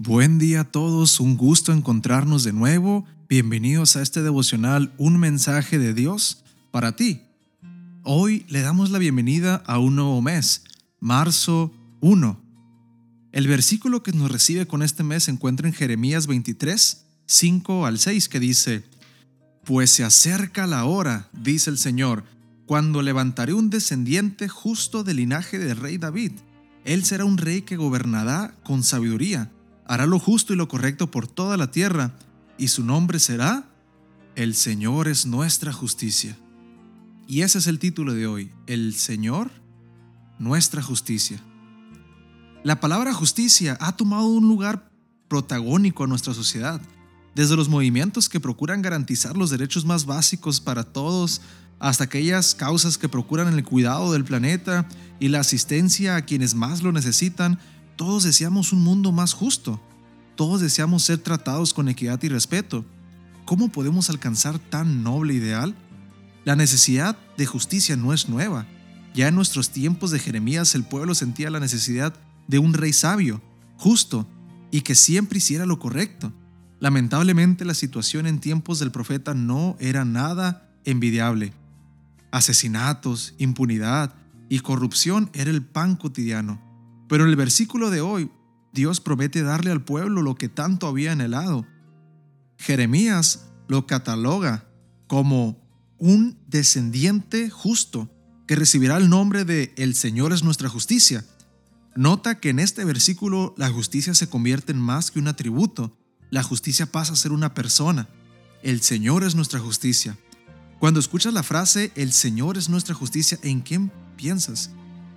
Buen día a todos, un gusto encontrarnos de nuevo. Bienvenidos a este devocional Un mensaje de Dios para ti. Hoy le damos la bienvenida a un nuevo mes, marzo 1. El versículo que nos recibe con este mes se encuentra en Jeremías 23, 5 al 6, que dice, Pues se acerca la hora, dice el Señor, cuando levantaré un descendiente justo del linaje del rey David. Él será un rey que gobernará con sabiduría hará lo justo y lo correcto por toda la tierra, y su nombre será El Señor es nuestra justicia. Y ese es el título de hoy, El Señor, nuestra justicia. La palabra justicia ha tomado un lugar protagónico en nuestra sociedad, desde los movimientos que procuran garantizar los derechos más básicos para todos, hasta aquellas causas que procuran el cuidado del planeta y la asistencia a quienes más lo necesitan, todos deseamos un mundo más justo. Todos deseamos ser tratados con equidad y respeto. ¿Cómo podemos alcanzar tan noble ideal? La necesidad de justicia no es nueva. Ya en nuestros tiempos de Jeremías el pueblo sentía la necesidad de un rey sabio, justo y que siempre hiciera lo correcto. Lamentablemente la situación en tiempos del profeta no era nada envidiable. Asesinatos, impunidad y corrupción era el pan cotidiano. Pero en el versículo de hoy, Dios promete darle al pueblo lo que tanto había anhelado. Jeremías lo cataloga como un descendiente justo que recibirá el nombre de El Señor es nuestra justicia. Nota que en este versículo la justicia se convierte en más que un atributo, la justicia pasa a ser una persona. El Señor es nuestra justicia. Cuando escuchas la frase El Señor es nuestra justicia, ¿en quién piensas?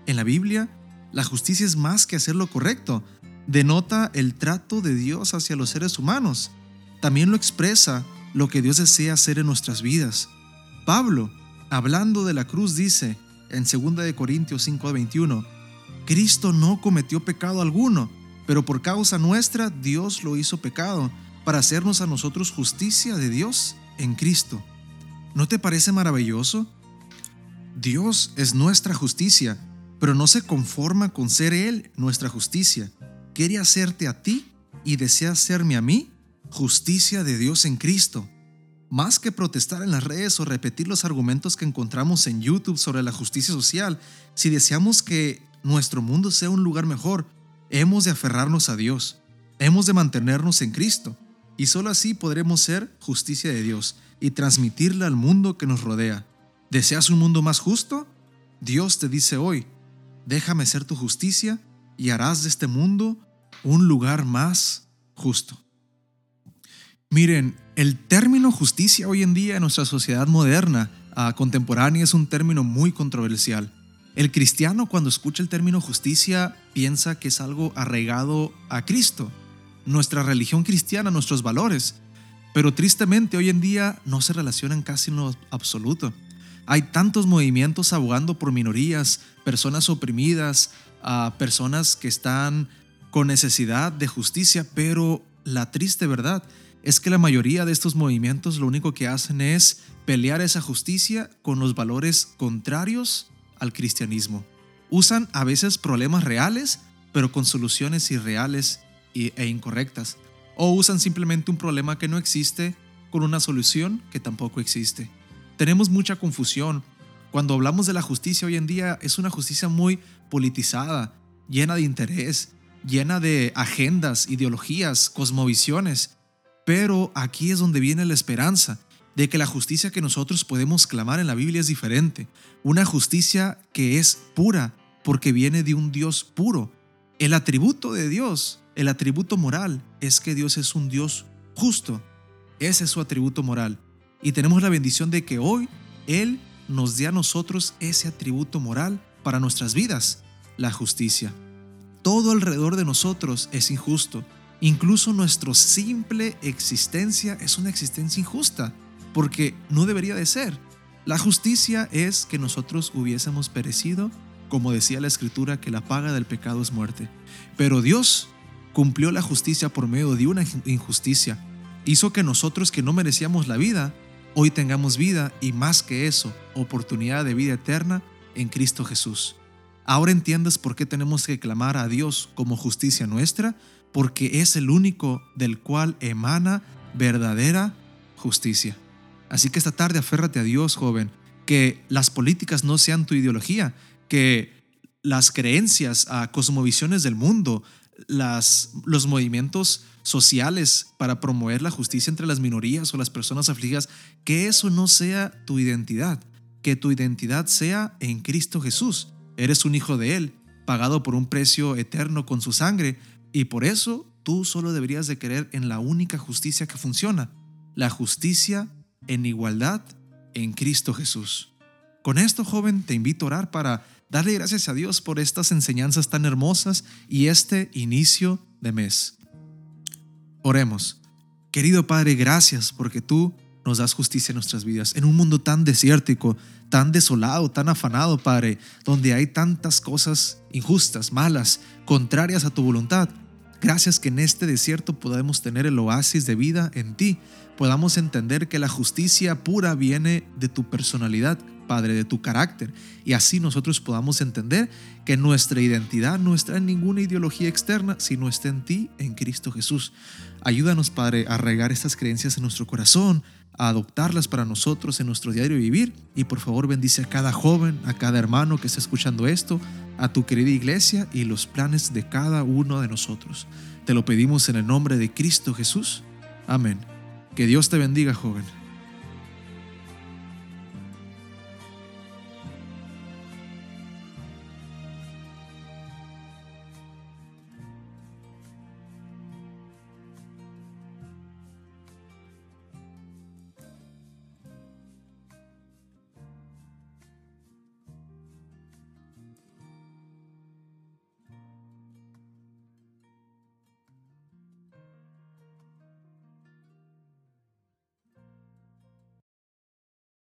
En la Biblia la justicia es más que hacer lo correcto, denota el trato de Dios hacia los seres humanos. También lo expresa lo que Dios desea hacer en nuestras vidas. Pablo, hablando de la cruz, dice en 2 Corintios 5:21, Cristo no cometió pecado alguno, pero por causa nuestra Dios lo hizo pecado, para hacernos a nosotros justicia de Dios en Cristo. ¿No te parece maravilloso? Dios es nuestra justicia pero no se conforma con ser Él nuestra justicia. Quiere hacerte a ti y desea hacerme a mí justicia de Dios en Cristo. Más que protestar en las redes o repetir los argumentos que encontramos en YouTube sobre la justicia social, si deseamos que nuestro mundo sea un lugar mejor, hemos de aferrarnos a Dios, hemos de mantenernos en Cristo, y solo así podremos ser justicia de Dios y transmitirla al mundo que nos rodea. ¿Deseas un mundo más justo? Dios te dice hoy, déjame ser tu justicia y harás de este mundo un lugar más justo. Miren, el término justicia hoy en día en nuestra sociedad moderna, ah, contemporánea, es un término muy controversial. El cristiano cuando escucha el término justicia piensa que es algo arraigado a Cristo, nuestra religión cristiana, nuestros valores, pero tristemente hoy en día no se relacionan casi en lo absoluto. Hay tantos movimientos abogando por minorías, personas oprimidas, personas que están con necesidad de justicia, pero la triste verdad es que la mayoría de estos movimientos lo único que hacen es pelear esa justicia con los valores contrarios al cristianismo. Usan a veces problemas reales, pero con soluciones irreales e incorrectas. O usan simplemente un problema que no existe con una solución que tampoco existe. Tenemos mucha confusión cuando hablamos de la justicia hoy en día, es una justicia muy politizada, llena de interés, llena de agendas, ideologías, cosmovisiones. Pero aquí es donde viene la esperanza de que la justicia que nosotros podemos clamar en la Biblia es diferente. Una justicia que es pura porque viene de un Dios puro. El atributo de Dios, el atributo moral, es que Dios es un Dios justo. Ese es su atributo moral. Y tenemos la bendición de que hoy Él nos dé a nosotros ese atributo moral para nuestras vidas, la justicia. Todo alrededor de nosotros es injusto. Incluso nuestra simple existencia es una existencia injusta, porque no debería de ser. La justicia es que nosotros hubiésemos perecido, como decía la escritura, que la paga del pecado es muerte. Pero Dios cumplió la justicia por medio de una injusticia. Hizo que nosotros que no merecíamos la vida, hoy tengamos vida y más que eso, oportunidad de vida eterna en Cristo Jesús. Ahora entiendes por qué tenemos que clamar a Dios como justicia nuestra, porque es el único del cual emana verdadera justicia. Así que esta tarde aférrate a Dios, joven, que las políticas no sean tu ideología, que las creencias, a cosmovisiones del mundo, los movimientos sociales para promover la justicia entre las minorías o las personas afligidas, que eso no sea tu identidad, que tu identidad sea en Cristo Jesús. Eres un hijo de Él, pagado por un precio eterno con su sangre, y por eso tú solo deberías de creer en la única justicia que funciona, la justicia en igualdad en Cristo Jesús. Con esto, joven, te invito a orar para darle gracias a Dios por estas enseñanzas tan hermosas y este inicio de mes. Oremos. Querido Padre, gracias porque tú nos das justicia en nuestras vidas. En un mundo tan desértico, tan desolado, tan afanado, Padre, donde hay tantas cosas injustas, malas, contrarias a tu voluntad. Gracias que en este desierto podemos tener el oasis de vida en ti, podamos entender que la justicia pura viene de tu personalidad, Padre, de tu carácter, y así nosotros podamos entender que nuestra identidad no está en ninguna ideología externa, sino está en ti, en Cristo Jesús. Ayúdanos, Padre, a regar estas creencias en nuestro corazón, a adoptarlas para nosotros en nuestro diario vivir, y por favor bendice a cada joven, a cada hermano que está escuchando esto, a tu querida iglesia y los planes de cada uno de nosotros. Te lo pedimos en el nombre de Cristo Jesús. Amén. Que Dios te bendiga, joven.